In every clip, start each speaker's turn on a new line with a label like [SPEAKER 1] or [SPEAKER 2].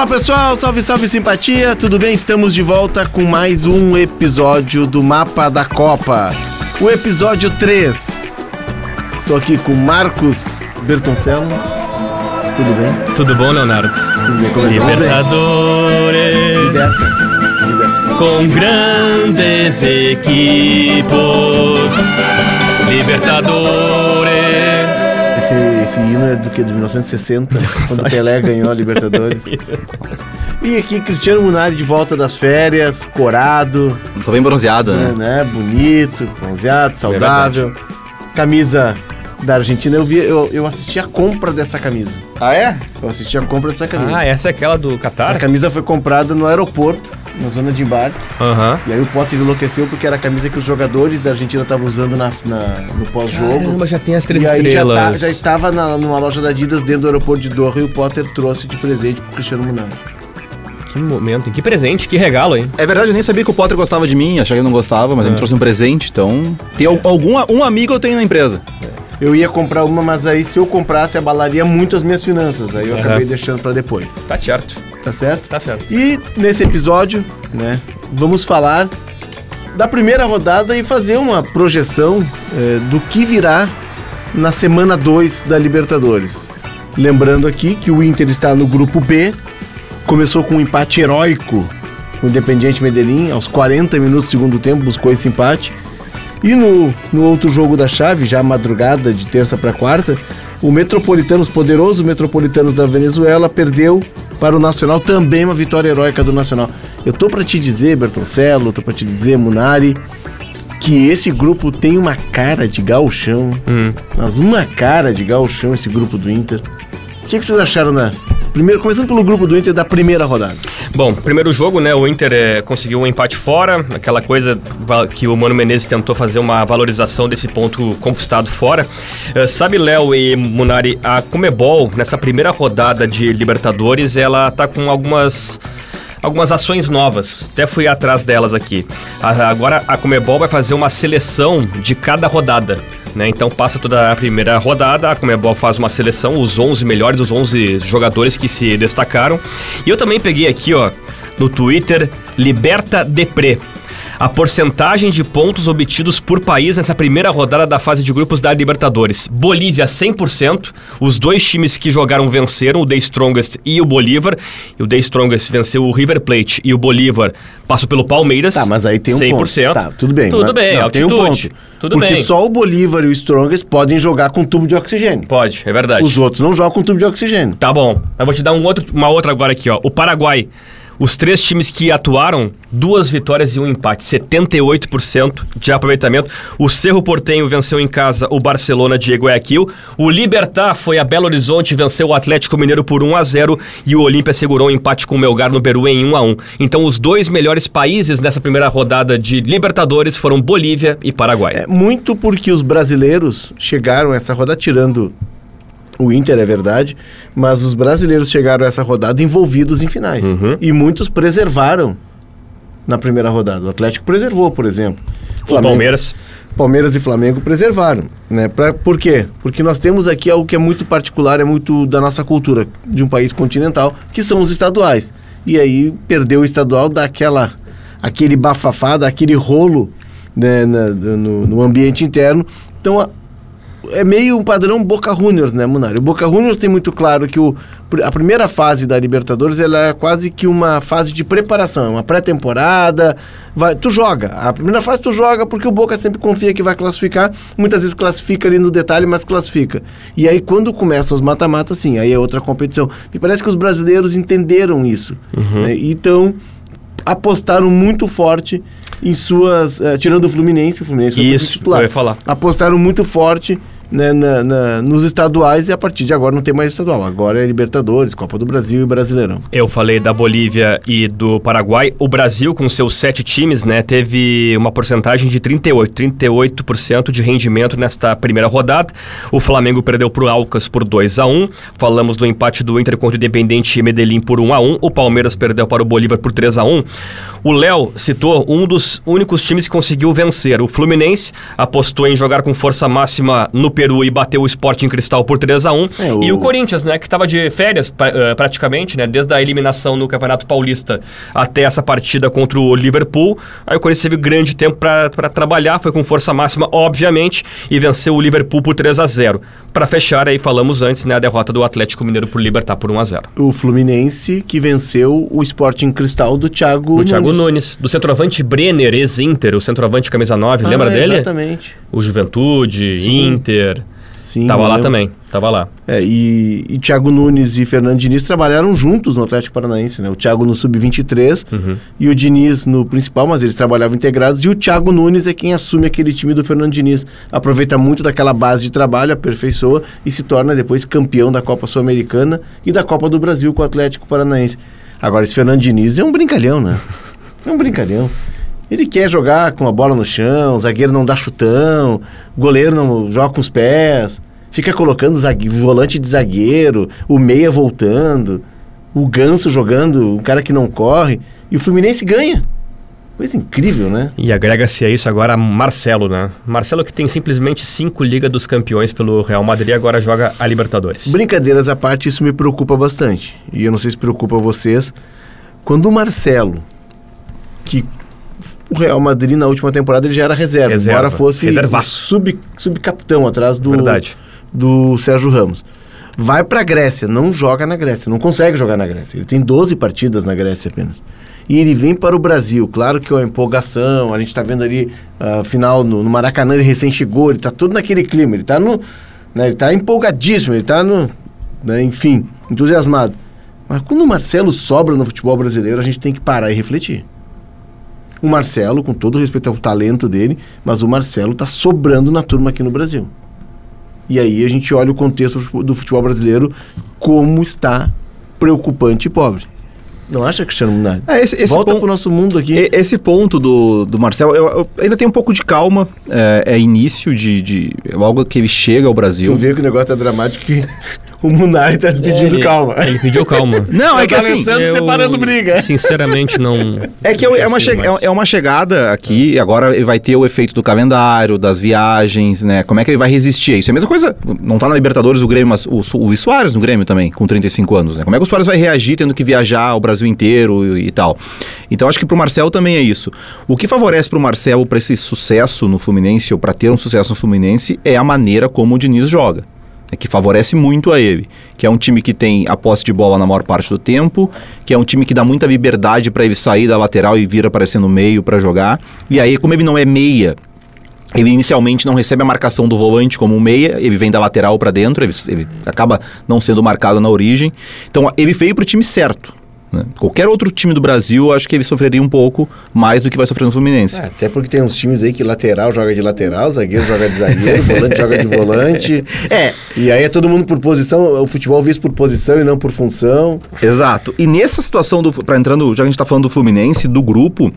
[SPEAKER 1] Fala pessoal, salve, salve simpatia, tudo bem? Estamos de volta com mais um episódio do Mapa da Copa, o episódio 3. Estou aqui com Marcos Bertoncello. Tudo bem?
[SPEAKER 2] Tudo bom, Leonardo?
[SPEAKER 1] Tudo bem? Começamos bem?
[SPEAKER 2] Libertadores
[SPEAKER 1] Liberta. Liberta.
[SPEAKER 2] com grandes equipos. Libertadores.
[SPEAKER 1] Esse, esse hino é do que? De 1960, quando o Pelé ganhou a Libertadores. E aqui Cristiano Munari de volta das férias, corado,
[SPEAKER 3] Tô bem bronzeado,
[SPEAKER 1] né?
[SPEAKER 3] né?
[SPEAKER 1] Bonito, bronzeado, saudável. Camisa da Argentina. Eu vi, eu, eu assisti a compra dessa camisa.
[SPEAKER 3] Ah, é?
[SPEAKER 1] Eu assisti a compra dessa camisa.
[SPEAKER 2] Ah, essa é aquela do Qatar?
[SPEAKER 1] Essa camisa foi comprada no aeroporto, na zona de embarque.
[SPEAKER 2] Aham.
[SPEAKER 1] E aí o Potter enlouqueceu porque era a camisa que os jogadores da Argentina estavam usando na, na- no pós-jogo.
[SPEAKER 2] Caramba, já tem as três
[SPEAKER 1] E aí já, tá-
[SPEAKER 2] estrelas.
[SPEAKER 1] já estava na, numa loja da Adidas dentro do aeroporto de Doha e o Potter trouxe de presente pro Cristiano Munari.
[SPEAKER 2] Que momento, que presente, que regalo, hein?
[SPEAKER 3] É verdade, eu nem sabia que o Potter gostava de mim, achava que ele não gostava, mas ele me trouxe um presente, então. Tem al- algum um amigo eu tenho na empresa.
[SPEAKER 1] Eu ia comprar uma, mas aí se eu comprasse abalaria muito as minhas finanças. Aí eu acabei deixando pra depois.
[SPEAKER 2] Tá certo,
[SPEAKER 1] Tá certo?
[SPEAKER 2] tá certo.
[SPEAKER 1] E nesse episódio, né, vamos falar da primeira rodada e fazer uma projeção eh, do que virá na semana 2 da Libertadores. Lembrando aqui que o Inter está no grupo B, começou com um empate heróico com o Independiente Medellín, aos 40 minutos do segundo tempo buscou esse empate. E no, no outro jogo da chave, já madrugada de terça para quarta, o Metropolitanos, poderoso Metropolitanos da Venezuela, perdeu para o Nacional, também uma vitória heróica do Nacional. Eu tô para te dizer, Bertoncello, tô para te dizer, Munari, que esse grupo tem uma cara de gauchão,
[SPEAKER 2] Hum.
[SPEAKER 1] mas uma cara de gauchão esse grupo do Inter. O que, que vocês acharam da... Primeiro, começando pelo grupo do Inter da primeira rodada.
[SPEAKER 2] Bom, primeiro jogo, né? O Inter eh, conseguiu um empate fora, aquela coisa que o Mano Menezes tentou fazer uma valorização desse ponto conquistado fora. Eh, sabe, Léo e Munari, a Comebol, nessa primeira rodada de Libertadores, ela tá com algumas. Algumas ações novas, até fui atrás delas aqui. Agora a Comebol vai fazer uma seleção de cada rodada. Né? Então passa toda a primeira rodada, a Comebol faz uma seleção, os 11 melhores, os 11 jogadores que se destacaram. E eu também peguei aqui, ó, no Twitter, Liberta Depre. A porcentagem de pontos obtidos por país nessa primeira rodada da fase de grupos da Libertadores. Bolívia 100%, os dois times que jogaram venceram, o The Strongest e o Bolívar. E o The Strongest venceu o River Plate e o Bolívar passou pelo Palmeiras.
[SPEAKER 1] Tá, mas aí tem um
[SPEAKER 2] 100%.
[SPEAKER 1] ponto. Tá, tudo bem.
[SPEAKER 2] Tudo
[SPEAKER 1] mas-
[SPEAKER 2] bem,
[SPEAKER 1] não, tem um
[SPEAKER 2] altitude.
[SPEAKER 1] ponto.
[SPEAKER 2] Tudo
[SPEAKER 1] Porque
[SPEAKER 2] bem.
[SPEAKER 1] só o Bolívar e o Strongest podem jogar com tubo de oxigênio.
[SPEAKER 2] Pode, é verdade.
[SPEAKER 1] Os outros não jogam com tubo de oxigênio.
[SPEAKER 2] Tá bom. Eu vou te dar um outro, uma outra agora aqui, ó. O Paraguai. Os três times que atuaram, duas vitórias e um empate, 78% de aproveitamento. O Cerro Portenho venceu em casa o Barcelona de Guayaquil. O Libertar foi a Belo Horizonte venceu o Atlético Mineiro por 1 a 0 e o Olímpia segurou um empate com o Melgar no Peru em 1 a 1. Então os dois melhores países nessa primeira rodada de Libertadores foram Bolívia e Paraguai.
[SPEAKER 1] É muito porque os brasileiros chegaram essa rodada, tirando o Inter, é verdade, mas os brasileiros chegaram a essa rodada envolvidos em finais.
[SPEAKER 2] Uhum.
[SPEAKER 1] E muitos preservaram na primeira rodada. O Atlético preservou, por exemplo.
[SPEAKER 2] O Palmeiras.
[SPEAKER 1] Palmeiras e Flamengo preservaram, né? Pra, por quê? Porque nós temos aqui algo que é muito particular, é muito da nossa cultura, de um país continental, que são os estaduais. E aí perdeu o estadual daquela aquele bafafá, daquele rolo né, na- no, no ambiente interno. Então a- é meio um padrão Boca Juniors, né, Munari? O Boca Juniors tem muito claro que o, a primeira fase da Libertadores ela é quase que uma fase de preparação, uma pré-temporada. Tu joga. A primeira fase tu joga porque o Boca sempre confia que vai classificar. Muitas vezes classifica ali no detalhe, mas classifica. E aí quando começam os mata-mata, sim, aí é outra competição. Me parece que os brasileiros entenderam isso. né? Então apostaram muito forte em suas. eh, tirando o Fluminense, o Fluminense foi
[SPEAKER 2] Isso,
[SPEAKER 1] titular
[SPEAKER 2] eu ia falar.
[SPEAKER 1] apostaram muito forte né, na- na- nos estaduais e a partir de agora não tem mais estadual. Agora é Libertadores, Copa do Brasil e Brasileirão.
[SPEAKER 2] Eu falei da Bolívia e do Paraguai. O Brasil, com seus sete times, né, teve uma porcentagem de 38, 38% de rendimento nesta primeira rodada. O Flamengo perdeu para o Alcas por 2 a 1 Falamos do empate do Inter contra o Independente Medellín por 1 a 1 O Palmeiras perdeu para o Bolívar por 3 a 1 O Léo citou um dos únicos times que conseguiu vencer. O Fluminense apostou em jogar com força máxima no Peru e bateu o Sporting Cristal por 3 a 1
[SPEAKER 1] É, o-
[SPEAKER 2] E o Corinthians, né, que estava de férias pra- eh, praticamente, né, desde a eliminação no Campeonato Paulista até essa partida contra o Liverpool. Aí o Corinthians teve grande tempo para trabalhar, foi com força máxima, obviamente, e venceu o Liverpool por 3 a 0 Para fechar, aí falamos antes, né, a derrota do Atlético Mineiro por Libertar por 1 a 0
[SPEAKER 1] O Fluminense que venceu o Sporting Cristal do Thiago
[SPEAKER 2] Do Thiago Nunes, do centroavante Brenner, ex-Inter, o centroavante camisa 9, lembra
[SPEAKER 1] Ah,
[SPEAKER 2] dele?
[SPEAKER 1] Exatamente.
[SPEAKER 2] O Juventude,
[SPEAKER 1] Sim.
[SPEAKER 2] Inter.
[SPEAKER 1] Sim,
[SPEAKER 2] tava lá também, tava lá.
[SPEAKER 1] É, e, e Thiago Nunes e Fernando Diniz trabalharam juntos no Atlético Paranaense, né? O Thiago no Sub-23
[SPEAKER 2] Uhum.
[SPEAKER 1] e o Diniz no principal, mas eles trabalhavam integrados. E o Thiago Nunes é quem assume aquele time do Fernando Diniz. Aproveita muito daquela base de trabalho, aperfeiçoa e se torna depois campeão da Copa Sul-Americana e da Copa do Brasil com o Atlético Paranaense. Agora, esse Fernando Diniz é um brincalhão, né? É um brincalhão. Ele quer jogar com a bola no chão, o zagueiro não dá chutão, o goleiro não joga com os pés, fica colocando zague- volante de zagueiro, o meia voltando, o ganso jogando, um cara que não corre, e o Fluminense ganha. Coisa incrível, né?
[SPEAKER 2] E agrega-se a isso agora Marcelo, né? Marcelo que tem simplesmente cinco Liga dos Campeões pelo Real Madrid agora joga a Libertadores.
[SPEAKER 1] Brincadeiras à parte, isso me preocupa bastante. E eu não sei se preocupa vocês. Quando o Marcelo, que o Real Madrid na última temporada ele já era reserva,
[SPEAKER 2] Reserva.
[SPEAKER 1] embora fosse
[SPEAKER 2] Reservaço.
[SPEAKER 1] sub, subcapitão atrás do,
[SPEAKER 2] Verdade.
[SPEAKER 1] do Sérgio Ramos. Vai pra Grécia, não joga na Grécia, não consegue jogar na Grécia. Ele tem 12 partidas na Grécia apenas. E ele vem para o Brasil. Claro que é uma empolgação, a gente tá vendo ali a final no, no Maracanã, ele recém chegou, ele tá todo naquele clima, ele tá no. né, ele tá empolgadíssimo, ele tá no. né, enfim, entusiasmado. Mas quando o Marcelo sobra no futebol brasileiro, a gente tem que parar e refletir. O Marcelo, com todo respeito ao talento dele, mas o Marcelo tá sobrando na turma aqui no Brasil. E aí a gente olha o contexto do futebol- brasileiro como está preocupante e pobre. Não acha, Cristiano Munari?
[SPEAKER 3] É, esse, esse
[SPEAKER 1] Volta
[SPEAKER 3] ponto-
[SPEAKER 1] pro nosso mundo aqui.
[SPEAKER 3] Esse ponto do, do Marcelo, eu, eu ainda tenho um pouco de calma. É, é início de, de. Logo que ele chega ao
[SPEAKER 1] Tu
[SPEAKER 3] Brasil.
[SPEAKER 1] vê que o negócio tá dramático que o Munari tá pedindo
[SPEAKER 2] Ele-
[SPEAKER 1] calma.
[SPEAKER 2] Ele pediu calma.
[SPEAKER 3] Não, é que
[SPEAKER 1] tá
[SPEAKER 3] assim.
[SPEAKER 1] pensando separando briga.
[SPEAKER 2] Sinceramente, não.
[SPEAKER 3] É que é
[SPEAKER 2] não
[SPEAKER 3] uma, é uma chegada aqui, agora vai ter o efeito do calendário, das viagens, né? Como é que ele vai resistir a isso? É a mesma coisa, não tá na Libertadores o Grêmio, mas o, o Soares no Grêmio também, com 35 anos, né? Como é que o Soares vai reagir tendo que viajar o Brasil inteiro e, e tal? Então acho que pro Marcelo também é isso. O que favorece pro Marcelo para esse sucesso no Fluminense, ou para ter um sucesso no Fluminense, é a maneira como o Diniz joga é que favorece muito a ele, que é um time que tem a posse de bola na maior parte do tempo, que é um time que dá muita liberdade para ele sair da lateral e vir aparecer no meio para jogar. E aí, como ele não é meia, ele inicialmente não recebe a marcação do volante como um meia, ele vem da lateral para dentro, ele, ele acaba não sendo marcado na origem. Então, ele veio para o time certo. Né? Qualquer outro time do Brasil, acho que ele sofreria um pouco mais do que vai sofrer no Fluminense.
[SPEAKER 1] É, até porque tem uns times aí que lateral joga de lateral, zagueiro joga de zagueiro, volante joga de volante.
[SPEAKER 3] É,
[SPEAKER 1] E aí é todo mundo por posição, o futebol visto por posição e não por função.
[SPEAKER 3] Exato. E nessa situação, do, pra entrando, já que a gente tá falando do Fluminense, do grupo,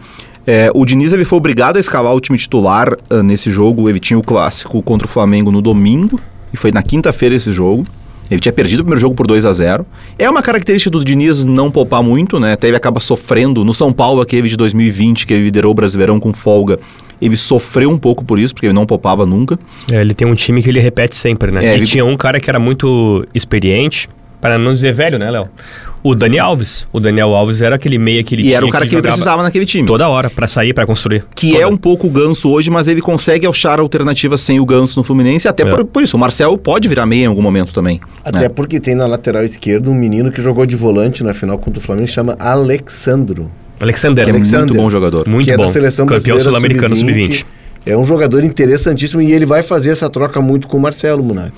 [SPEAKER 3] é, o Diniz ele foi obrigado a escalar o time titular ah, nesse jogo. Ele tinha o clássico contra o Flamengo no domingo, e foi na quinta-feira esse jogo. Ele tinha perdido o primeiro jogo por 2 a 0 É uma característica do Diniz não poupar muito, né? Até ele acaba sofrendo. No São Paulo, aquele de 2020, que ele liderou o Brasileirão com folga, ele sofreu um pouco por isso, porque ele não poupava nunca.
[SPEAKER 2] É, ele tem um time que ele repete sempre, né?
[SPEAKER 3] É,
[SPEAKER 2] e
[SPEAKER 3] ele-
[SPEAKER 2] tinha um cara que era muito experiente, para não dizer velho, né, Léo? O Dani Alves. O Daniel Alves era aquele meia que ele
[SPEAKER 3] E
[SPEAKER 2] tinha
[SPEAKER 3] era o cara que, ele
[SPEAKER 2] jogava
[SPEAKER 3] precisava naquele time.
[SPEAKER 2] toda hora para sair, para construir.
[SPEAKER 3] Que
[SPEAKER 2] Toda.
[SPEAKER 3] é um pouco o Ganso hoje, mas ele consegue achar alternativas sem o Ganso no Fluminense, até
[SPEAKER 2] É.
[SPEAKER 3] por, por isso. O Marcel pode virar meia em algum momento também.
[SPEAKER 1] Até
[SPEAKER 3] né?
[SPEAKER 1] porque tem na lateral esquerda um menino que jogou de volante na final contra o Flamengo, chama Alexandro.
[SPEAKER 2] Alexander.
[SPEAKER 3] É
[SPEAKER 1] Alexander,
[SPEAKER 3] muito bom jogador.
[SPEAKER 2] Muito
[SPEAKER 1] que é
[SPEAKER 2] bom.
[SPEAKER 1] da seleção
[SPEAKER 2] Campeão
[SPEAKER 1] brasileira
[SPEAKER 2] sul-americano sub-20.
[SPEAKER 1] É um jogador interessantíssimo e ele vai fazer essa troca muito com o Marcelo Munari.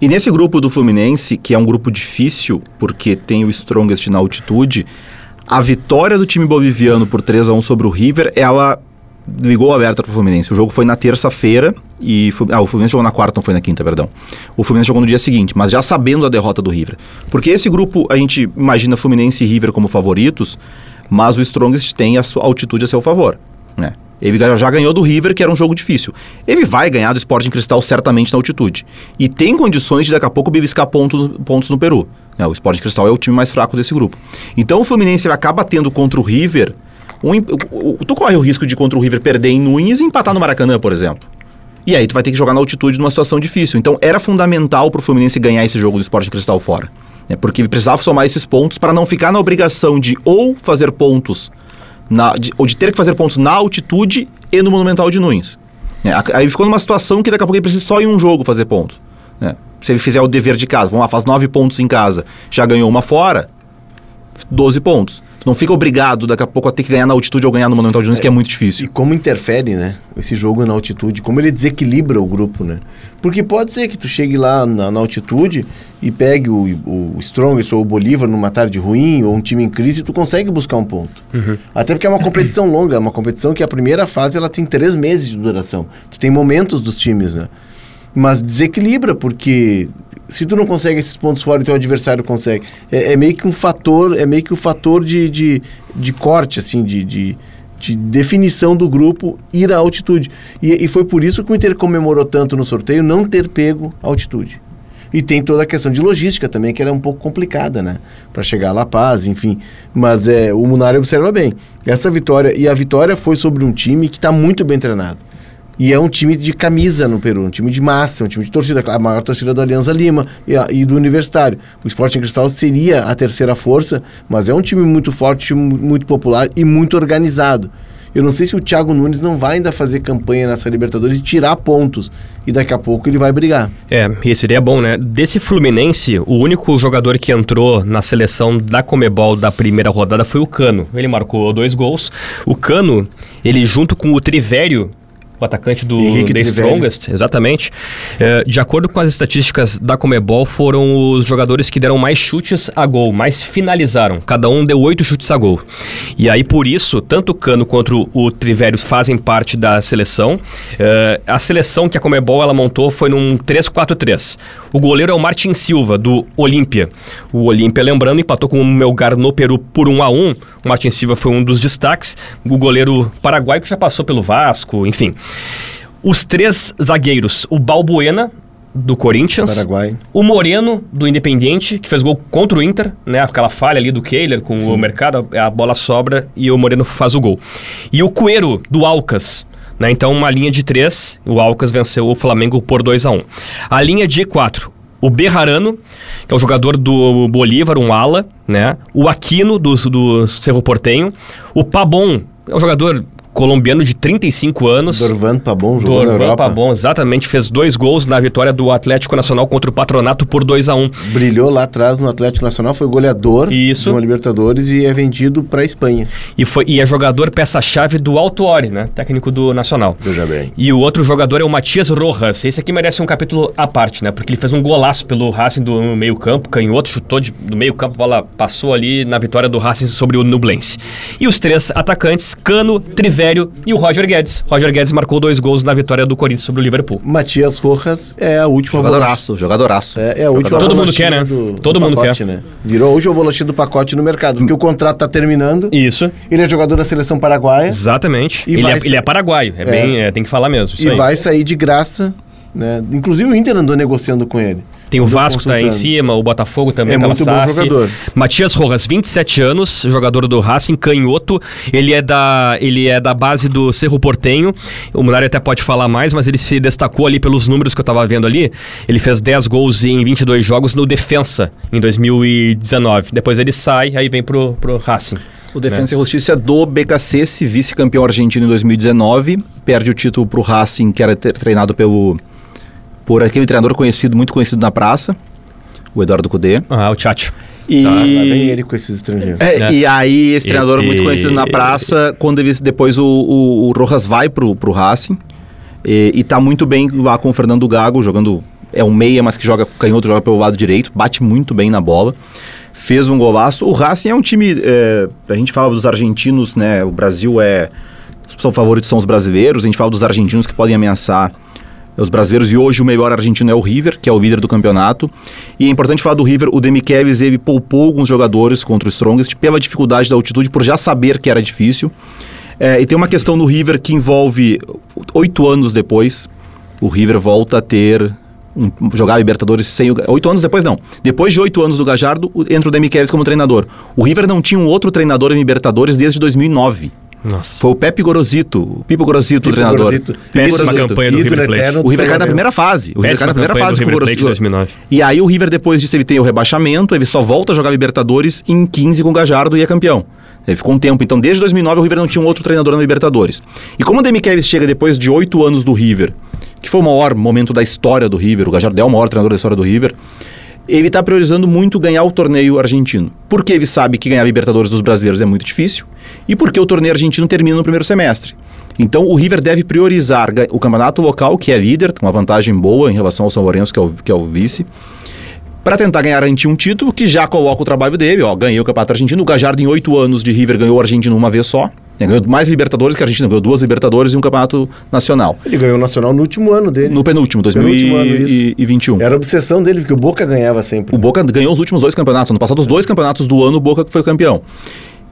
[SPEAKER 3] E nesse grupo do Fluminense, que é um grupo difícil, porque tem o Strongest na altitude, a vitória do time boliviano por 3 a 1 sobre o River, ela ligou aberta pro Fluminense. O jogo foi na terça-feira e ah, o Fluminense jogou na quarta, não foi na quinta, perdão. O Fluminense jogou no dia seguinte, mas já sabendo a derrota do River. Porque esse grupo, a gente imagina Fluminense e River como favoritos, mas o Strongest tem a sua altitude a seu favor, né? Ele já- ganhou do River, que era um jogo difícil. Ele vai ganhar do Sporting Cristal certamente na altitude. E tem condições de daqui a pouco beliscar ponto, pontos no Peru. né? O Sporting Cristal é o time mais fraco desse grupo. Então o Fluminense acaba tendo contra o River. Um, o- o- tu corre o risco de contra o River perder em Nunes e empatar no Maracanã, por exemplo. E aí tu vai ter que jogar na altitude numa situação difícil. Então era fundamental pro Fluminense ganhar esse jogo do Sporting Cristal fora. Né? Porque precisava somar esses pontos para não ficar na obrigação de ou fazer pontos, na, de, ou de ter que fazer pontos na altitude e no Monumental de Nunes. A- Aí ficou numa situação que daqui a pouco ele precisa só em um jogo fazer ponto. né? Se ele fizer o dever de casa, vamos lá, faz nove pontos em casa, já ganhou uma fora, 12 pontos. Tu não fica obrigado daqui a pouco a ter que ganhar na altitude ou ganhar no Monumental de Nunes, que é muito
[SPEAKER 1] E
[SPEAKER 3] difícil.
[SPEAKER 1] como interfere, né? Esse jogo na altitude, como ele desequilibra o grupo, né? Porque pode ser que tu chegue lá na, na altitude e pegue o, o Strongest ou o Bolívar numa tarde ruim ou um time em crise e tu consegue buscar um ponto. Até porque é uma competição longa, é uma competição que a primeira fase ela tem três meses de duração. Tu tem momentos dos times, né? Mas desequilibra, porque se tu não consegue esses pontos fora e teu adversário consegue, é, é meio que um fator, é meio que um fator de, de, de corte, assim, de, de, de definição do grupo ir à altitude. E, e foi por isso que o Inter comemorou tanto no sorteio não ter pego altitude. E tem toda a questão de logística também, que era um pouco complicada, né? Para chegar a La Paz, enfim. Mas é, o Munari observa bem. Essa vitória, e a vitória foi sobre um time que está muito bem treinado. E é um time de camisa no Peru, um time de massa, um time de torcida, a maior torcida do Alianza Lima e, a- e do Universitário. O Sporting Cristal seria a terceira força, mas é um time muito forte, time mu- muito popular e muito organizado. Eu não sei se o Thiago Nunes não vai ainda fazer campanha nessa Libertadores e tirar pontos. E daqui a pouco ele vai brigar.
[SPEAKER 2] É, e seria bom, né? Desse Fluminense, o único jogador que entrou na seleção da Comebol da primeira rodada foi o Cano. Ele marcou dois gols. O Cano, ele junto com o Trivério, o atacante do
[SPEAKER 1] Henrique
[SPEAKER 2] The. Strongest, exatamente. É, de acordo com as estatísticas da Comebol, foram os jogadores que deram mais chutes a gol, mais finalizaram. Cada um deu oito chutes a gol. E aí, por isso, tanto o Cano quanto o Trivério fazem parte da seleção. É, a seleção que a Comebol ela montou foi num 3-4-3. O goleiro é o Martin Silva, do Olímpia. O Olímpia, lembrando, empatou com o Melgar no Peru por 1 a 1 O Martin Silva foi um dos destaques. O goleiro paraguaio que já passou pelo Vasco, enfim. Os três zagueiros, o Balbuena, do Corinthians.
[SPEAKER 1] Paraguai.
[SPEAKER 2] O Moreno, do Independiente, que fez gol contra o Inter, né? Aquela falha ali do Kehler com o mercado, a bola sobra e o Moreno faz o gol. E o Coelho, do Alcas. Né? Então, uma linha de três, o Alcas venceu o Flamengo por 2 a 1 A linha de quatro, o Berrarano, que é o jogador do Bolívar, um ala, né? O Aquino, do, do Cerro Portenho. O Pabon, é um jogador colombiano de 35 anos.
[SPEAKER 1] Dorvan Pabon jogou na
[SPEAKER 2] Dorvan
[SPEAKER 1] Europa.
[SPEAKER 2] Pabon, exatamente, fez dois gols na vitória do Atlético Nacional contra o Patronato por 2 a 1
[SPEAKER 1] Brilhou lá atrás no Atlético Nacional, foi goleador
[SPEAKER 2] Isso.
[SPEAKER 1] uma Libertadores e é vendido para Espanha.
[SPEAKER 2] e, foi, e é jogador peça-chave do Alto Ori, né? Técnico do Nacional.
[SPEAKER 1] Veja bem.
[SPEAKER 2] E o outro jogador é o Matias Rojas. Esse aqui merece um capítulo à parte, né? Porque ele fez um golaço pelo Racing do meio-campo, canhoto, chutou de, do meio-campo, a bola passou ali na vitória do Racing sobre o Nublense. E os três atacantes, Cano, E o Roger Guedes. Roger Guedes marcou dois gols na vitória do Corinthians sobre o Liverpool.
[SPEAKER 1] Matias Rojas é a última
[SPEAKER 3] Jogadoraço, jogadoraço.
[SPEAKER 1] É, é a última
[SPEAKER 2] Todo mundo quer, né?
[SPEAKER 1] do-
[SPEAKER 2] Todo
[SPEAKER 1] do
[SPEAKER 2] mundo
[SPEAKER 1] pacote,
[SPEAKER 2] quer.
[SPEAKER 1] Né? Virou a última bolachinha do pacote no mercado, porque o contrato tá terminando.
[SPEAKER 2] Isso.
[SPEAKER 1] Ele é jogador da seleção paraguaia
[SPEAKER 2] Exatamente.
[SPEAKER 1] E
[SPEAKER 2] ele,
[SPEAKER 1] vai
[SPEAKER 2] é,
[SPEAKER 1] ser-
[SPEAKER 2] ele é paraguaio, é,
[SPEAKER 1] É.
[SPEAKER 2] bem, é, tem que falar mesmo. isso
[SPEAKER 1] e
[SPEAKER 2] aí.
[SPEAKER 1] vai sair de graça. Né? Inclusive o Inter andou negociando com ele.
[SPEAKER 2] Tem o Vasco tá aí em cima, o Botafogo também
[SPEAKER 1] É
[SPEAKER 2] pela
[SPEAKER 1] muito bom jogador.
[SPEAKER 2] Matias Rojas, 27 anos, jogador do Racing, canhoto. Ele é da, ele é da base do Cerro Portenho. O Munari até pode falar mais, mas ele se destacou ali pelos números que eu tava vendo ali. Ele fez 10 gols em 22 jogos no Defensa em 2019. Depois ele sai, aí vem pro, pro Racing.
[SPEAKER 3] O Defensa e Justiça do BKC, vice-campeão argentino em 2019, perde o título pro Racing, que era tre- treinado pelo por aquele treinador conhecido, muito conhecido na praça, o Eduardo Cudê.
[SPEAKER 2] Ah, o Tchatcho.
[SPEAKER 3] E,
[SPEAKER 1] Lá vem ele com esses estrangeiros.
[SPEAKER 3] É,
[SPEAKER 2] É.
[SPEAKER 3] e aí, esse treinador
[SPEAKER 2] E-
[SPEAKER 3] muito conhecido na praça, quando ele- depois o, o, o Rojas vai pro, pro Racing e, e tá muito bem lá com o Fernando Gago, jogando. É um meia, mas que joga canhoto, joga pelo lado direito, bate muito bem na bola. Fez um golaço. O Racing é um time. é, a gente fala dos argentinos, né? O Brasil é. Os são favoritos são os brasileiros. A gente fala dos argentinos que podem ameaçar os brasileiros e hoje o melhor argentino é o River, que é o líder do campeonato. E é importante falar do River, o Demichelis, ele poupou alguns jogadores contra o Strongest pela dificuldade da altitude, por já saber que era difícil. É, e tem uma questão no River que envolve oito anos depois, o River volta a ter um, jogar Libertadores sem o oito anos depois não. Depois de oito anos do Gajardo, entra o Demichelis como treinador. O River não tinha um outro treinador em Libertadores desde 2009.
[SPEAKER 2] Nossa.
[SPEAKER 3] Foi o Pepe Gorosito, o Pipo Gorosito, o treinador.
[SPEAKER 1] Gorosito.
[SPEAKER 2] Péssima
[SPEAKER 3] Gorosito.
[SPEAKER 2] campanha do River Plate.
[SPEAKER 3] O River cai na primeira fase. O River cai na primeira fase com o Gorosito.
[SPEAKER 2] 2009.
[SPEAKER 3] E aí o River, depois disso, ele tem o rebaixamento, ele só volta a jogar Libertadores em 15 com o Gajardo e é campeão. Ele ficou um tempo. Então, desde 2009, o River não tinha um outro treinador na Libertadores. E como o Demichelis chega depois de oito anos do River, que foi o maior momento da história do River, o Gajardo é o maior treinador da história do River, ele está priorizando muito ganhar o torneio argentino. Porque ele sabe que ganhar Libertadores dos brasileiros é muito difícil e porque o torneio argentino termina no primeiro semestre. Então o River deve priorizar o campeonato local, que é líder, com uma vantagem boa em relação ao São Lourenço, que é o, que é o vice, para tentar garantir um título que já coloca o trabalho dele. Ó, ganhei o campeonato argentino. O Gajardo, em oito anos de River, ganhou o argentino uma vez só. Né, Ganhou mais Libertadores que a Argentina, ganhou duas Libertadores e um campeonato nacional.
[SPEAKER 1] Ele ganhou o Nacional no último ano dele.
[SPEAKER 3] No penúltimo,
[SPEAKER 1] Penúltimo ano,
[SPEAKER 3] 2021.
[SPEAKER 1] Era a obsessão dele, porque o Boca ganhava sempre.
[SPEAKER 3] O Boca ganhou os últimos dois campeonatos. No passado, os dois campeonatos do ano, o Boca foi campeão.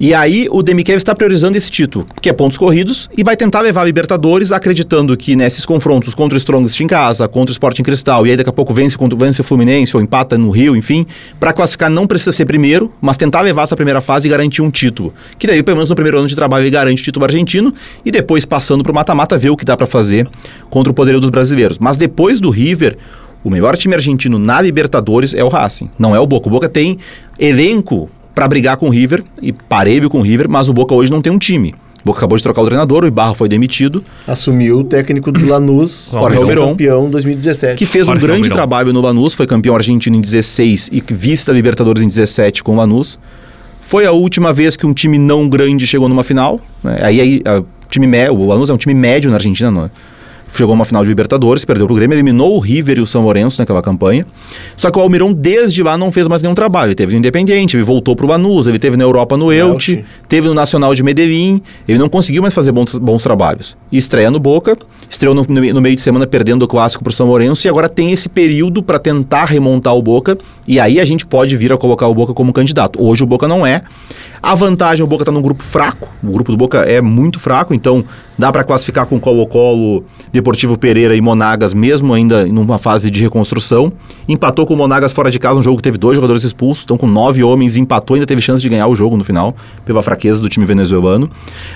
[SPEAKER 3] E aí, o Demichev está priorizando esse título, que é pontos corridos, e vai tentar levar a Libertadores, acreditando que nesses confrontos contra o Strongest em casa, contra o Sporting Cristal, e aí daqui a pouco vence, contra, vence o Fluminense, ou empata no Rio, enfim, para classificar não precisa ser primeiro, mas tentar levar essa primeira fase e garantir um título. Que daí, pelo menos no primeiro ano de trabalho, ele garante o título argentino, e depois, passando para o mata-mata, ver o que dá para fazer contra o poderio dos brasileiros. Mas depois do River, o melhor time argentino na Libertadores é o Racing, não é o Boca. O Boca tem elenco para brigar com o River e parelho com o River, mas o Boca hoje não tem um time. O Boca acabou de trocar o treinador, o Ibarra foi demitido,
[SPEAKER 1] Assumiu o técnico do Lanús,
[SPEAKER 3] Jorge Almiron.
[SPEAKER 1] campeão 2017.
[SPEAKER 3] que fez um
[SPEAKER 2] Jorge
[SPEAKER 3] grande
[SPEAKER 2] Almirão.
[SPEAKER 3] trabalho no Lanús, foi campeão argentino em 16 e vice da Libertadores em 17 com o Lanús. Foi a última vez que um time não grande chegou numa final. né? Aí, aí a- time o Lanús é um time médio na Argentina, não é? Chegou a uma final de Libertadores, perdeu pro Grêmio, eliminou o River e o São Lourenço naquela campanha. Só que o Almirão, desde lá, não fez mais nenhum trabalho. Ele teve no Independiente, ele voltou pro Lanús, ele teve na Europa no Elche. teve no Nacional de Medellín. Ele não conseguiu mais fazer bons, bons trabalhos. E estreia no Boca, estreou no, no- no meio de semana perdendo o clássico pro São Lourenço e agora tem esse período para tentar remontar o Boca. E aí a gente pode vir a colocar o Boca como candidato. Hoje o Boca não é. A vantagem, o Boca tá num grupo fraco. O grupo do Boca é muito fraco, então dá para classificar com Colo-Colo, Deportivo Pereira e Monagas, mesmo ainda numa fase de reconstrução. Empatou com o Monagas fora de casa, um jogo que teve dois jogadores expulsos, então com nove homens, empatou, ainda teve chance de ganhar o jogo no final, pela fraqueza do time venezuelano.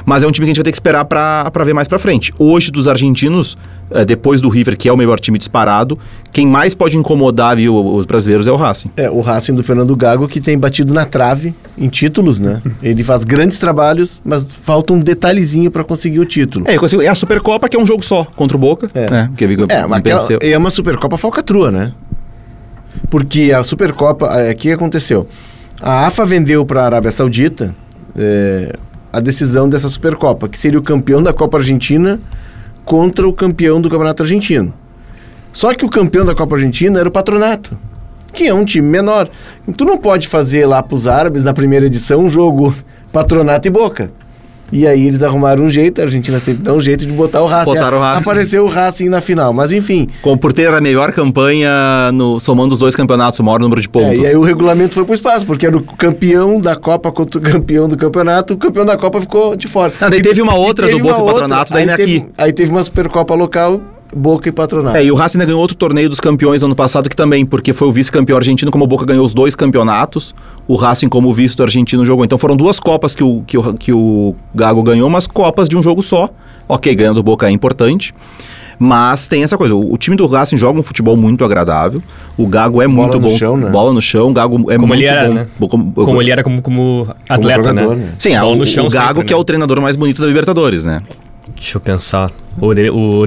[SPEAKER 3] Mas é um time que a gente vai ter que esperar para ver mais para frente. Hoje, dos argentinos, depois do River, que é o melhor time disparado, quem mais pode incomodar o- os brasileiros é o Racing.
[SPEAKER 1] É, o Racing do Fernando Gago que tem batido na trave em títulos, né? Ele faz grandes trabalhos, mas falta um detalhezinho para conseguir o título.
[SPEAKER 3] É, é a Supercopa, que é um jogo só contra o Boca.
[SPEAKER 1] É.
[SPEAKER 3] né, que
[SPEAKER 1] É, mas aquela- é uma Supercopa falcatrua, né? Porque a Supercopa, é, o que aconteceu? A AFA vendeu para a Arábia Saudita é, a decisão dessa Supercopa, que seria o campeão da Copa Argentina contra o campeão do Campeonato Argentino. Só que o campeão da Copa Argentina era o Patronato, que é um time menor. Tu não pode fazer lá para os árabes, na primeira edição, um jogo Patronato e Boca. E aí eles arrumaram um jeito, a Argentina sempre dá um jeito de botar o Racing.
[SPEAKER 3] Botaram o Racing.
[SPEAKER 1] Apareceu o Racing na final, mas enfim.
[SPEAKER 3] Como por ter a melhor campanha no, somando os dois campeonatos, o maior número de pontos.
[SPEAKER 1] É, e aí o regulamento foi pro espaço, porque era o campeão da Copa contra o campeão do campeonato, o campeão da Copa ficou de fora.
[SPEAKER 3] Ah, daí teve uma outra do Boca e Patronato, daí é aqui.
[SPEAKER 1] Aí teve uma Supercopa local, Boca e Patronato.
[SPEAKER 3] É, e o Racing ainda ganhou outro torneio dos campeões ano passado que também, porque foi o vice-campeão argentino, como o Boca ganhou os dois campeonatos, o Racing como vice do argentino jogou. Então foram duas copas que o, que o, que o Gago ganhou, mas copas de um jogo só. Ok, ganhando o Boca é importante. Mas tem essa coisa, o, o time do Racing joga um futebol muito agradável. O Gago é muito
[SPEAKER 1] no
[SPEAKER 3] bom.
[SPEAKER 1] chão, né?
[SPEAKER 3] Bola no chão, o Gago é
[SPEAKER 2] Como
[SPEAKER 3] muito
[SPEAKER 2] ele era,
[SPEAKER 3] bom.
[SPEAKER 2] né?
[SPEAKER 3] Bo- como-
[SPEAKER 2] Como ele era como, como atleta,
[SPEAKER 1] jogador,
[SPEAKER 2] né?
[SPEAKER 1] né?
[SPEAKER 3] Sim, é,
[SPEAKER 2] Bola
[SPEAKER 3] o,
[SPEAKER 2] no chão
[SPEAKER 3] o Gago
[SPEAKER 2] sempre,
[SPEAKER 3] que é
[SPEAKER 2] né?
[SPEAKER 3] o treinador mais bonito da Libertadores, né?
[SPEAKER 2] Deixa eu pensar. O, de, o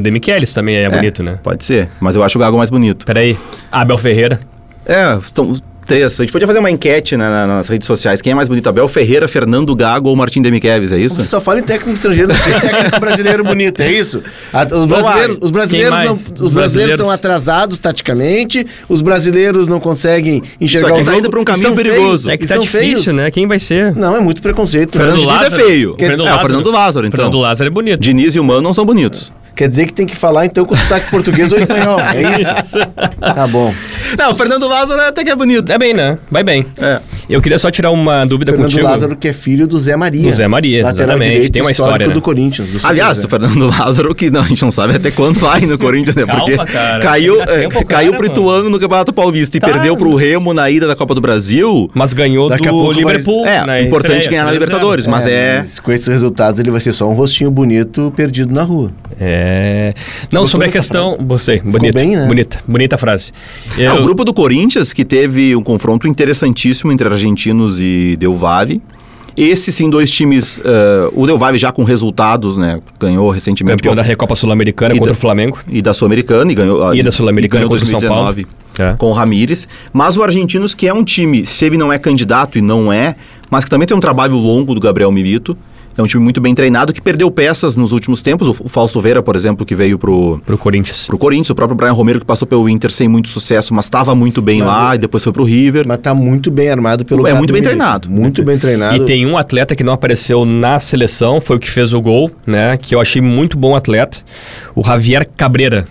[SPEAKER 2] também é, bonito, né?
[SPEAKER 3] Pode ser, mas eu acho o Gago mais bonito.
[SPEAKER 2] Peraí. Abel Ferreira.
[SPEAKER 3] É, estão três. A gente podia fazer uma enquete né, na- nas redes sociais. Quem é mais bonito, Abel Ferreira, Fernando Gago ou Martim Demichelis, é isso?
[SPEAKER 1] Você só fala em técnico estrangeiro, técnico brasileiro bonito, é isso? A- os, brasileiros, os, brasileiros não, os
[SPEAKER 2] Os
[SPEAKER 1] brasileiros
[SPEAKER 2] brasileiros?
[SPEAKER 1] são atrasados taticamente, os brasileiros não conseguem enxergar
[SPEAKER 3] Isso aqui
[SPEAKER 1] o
[SPEAKER 3] tá
[SPEAKER 1] jogo.
[SPEAKER 3] indo pra um caminho
[SPEAKER 1] são
[SPEAKER 3] perigoso.
[SPEAKER 1] feios,
[SPEAKER 2] É que tá
[SPEAKER 1] são
[SPEAKER 2] difícil,
[SPEAKER 1] feios.
[SPEAKER 2] né? Quem vai ser?
[SPEAKER 1] Não, é muito preconceito.
[SPEAKER 3] Fernando
[SPEAKER 1] né?
[SPEAKER 3] Diniz é feio.
[SPEAKER 2] Fernando
[SPEAKER 3] é, o
[SPEAKER 2] Lázaro.
[SPEAKER 3] Fernando Lázaro, então.
[SPEAKER 2] Fernando Lázaro é bonito.
[SPEAKER 3] Diniz e o Mano não são bonitos.
[SPEAKER 1] Quer dizer que tem que falar então com sotaque português ou espanhol, é isso? Tá bom.
[SPEAKER 3] Não, o Fernando Lázaro até que é bonito.
[SPEAKER 2] É bem, né? Vai bem.
[SPEAKER 3] É.
[SPEAKER 2] Eu queria só tirar uma dúvida
[SPEAKER 1] Fernando
[SPEAKER 2] contigo.
[SPEAKER 1] Lázaro, que é filho do Zé Maria.
[SPEAKER 2] Do Zé Maria, exatamente.
[SPEAKER 1] direito
[SPEAKER 2] Tem uma história, né?
[SPEAKER 1] do Corinthians. do
[SPEAKER 3] Aliás,
[SPEAKER 1] Super
[SPEAKER 3] o Fernando Lázaro, que não, a gente não sabe até quando vai no Corinthians, né?
[SPEAKER 2] Calma,
[SPEAKER 3] Porque
[SPEAKER 2] cara.
[SPEAKER 3] caiu,
[SPEAKER 2] Dá
[SPEAKER 3] é,
[SPEAKER 2] tempo,
[SPEAKER 3] caiu
[SPEAKER 2] cara,
[SPEAKER 3] pro
[SPEAKER 2] mano.
[SPEAKER 3] Ituano no Campeonato Paulista e
[SPEAKER 2] Tá,
[SPEAKER 3] perdeu pro Remo na ida da Copa do Brasil.
[SPEAKER 2] Mas ganhou
[SPEAKER 1] Daqui a
[SPEAKER 2] do
[SPEAKER 1] pouco vai-
[SPEAKER 2] Liverpool.
[SPEAKER 3] É,
[SPEAKER 2] na
[SPEAKER 3] importante
[SPEAKER 2] estreia,
[SPEAKER 3] ganhar na
[SPEAKER 2] 3 a 0.
[SPEAKER 3] Libertadores, mas é...
[SPEAKER 1] mas com esses resultados ele vai ser só um rostinho bonito perdido na rua.
[SPEAKER 2] É. Não,
[SPEAKER 1] Gostou
[SPEAKER 2] sobre a questão. Gostei, bonito.
[SPEAKER 1] bem, né?
[SPEAKER 2] Bonita, bonita frase.
[SPEAKER 3] Ah,
[SPEAKER 2] Eu-
[SPEAKER 3] o grupo do Corinthians, que teve um confronto interessantíssimo entre argentinos e Del Valle. Esses sim, dois times. eh, o Del Valle já com resultados, né? Ganhou recentemente.
[SPEAKER 2] campeão da Recopa Sul-Americana contra
[SPEAKER 3] da-
[SPEAKER 2] o Flamengo.
[SPEAKER 3] E da Sul-Americana, e ganhou.
[SPEAKER 2] E da Sul-Americana contra o São
[SPEAKER 3] 2019
[SPEAKER 2] Paulo. É.
[SPEAKER 3] com o Ramires. Mas o Argentinos, que é um time, se ele não é candidato e não é, mas que também tem um trabalho longo do Gabriel Milito. É um time muito bem treinado que perdeu peças nos últimos tempos. O, Fausto Vera, por exemplo, que veio pro,
[SPEAKER 2] Pro Corinthians.
[SPEAKER 3] pro Corinthians, o próprio Brian Romero que passou pelo Inter sem muito sucesso, mas estava muito bem
[SPEAKER 1] Mas
[SPEAKER 3] lá
[SPEAKER 1] é-
[SPEAKER 3] e depois foi pro River.
[SPEAKER 1] Mas tá muito bem armado pelo
[SPEAKER 3] É muito bem treinado.
[SPEAKER 1] Muito bem treinado.
[SPEAKER 2] E tem um atleta que não apareceu na seleção, foi o que fez o gol, né? Que eu achei muito bom atleta, o Javier Cabreira.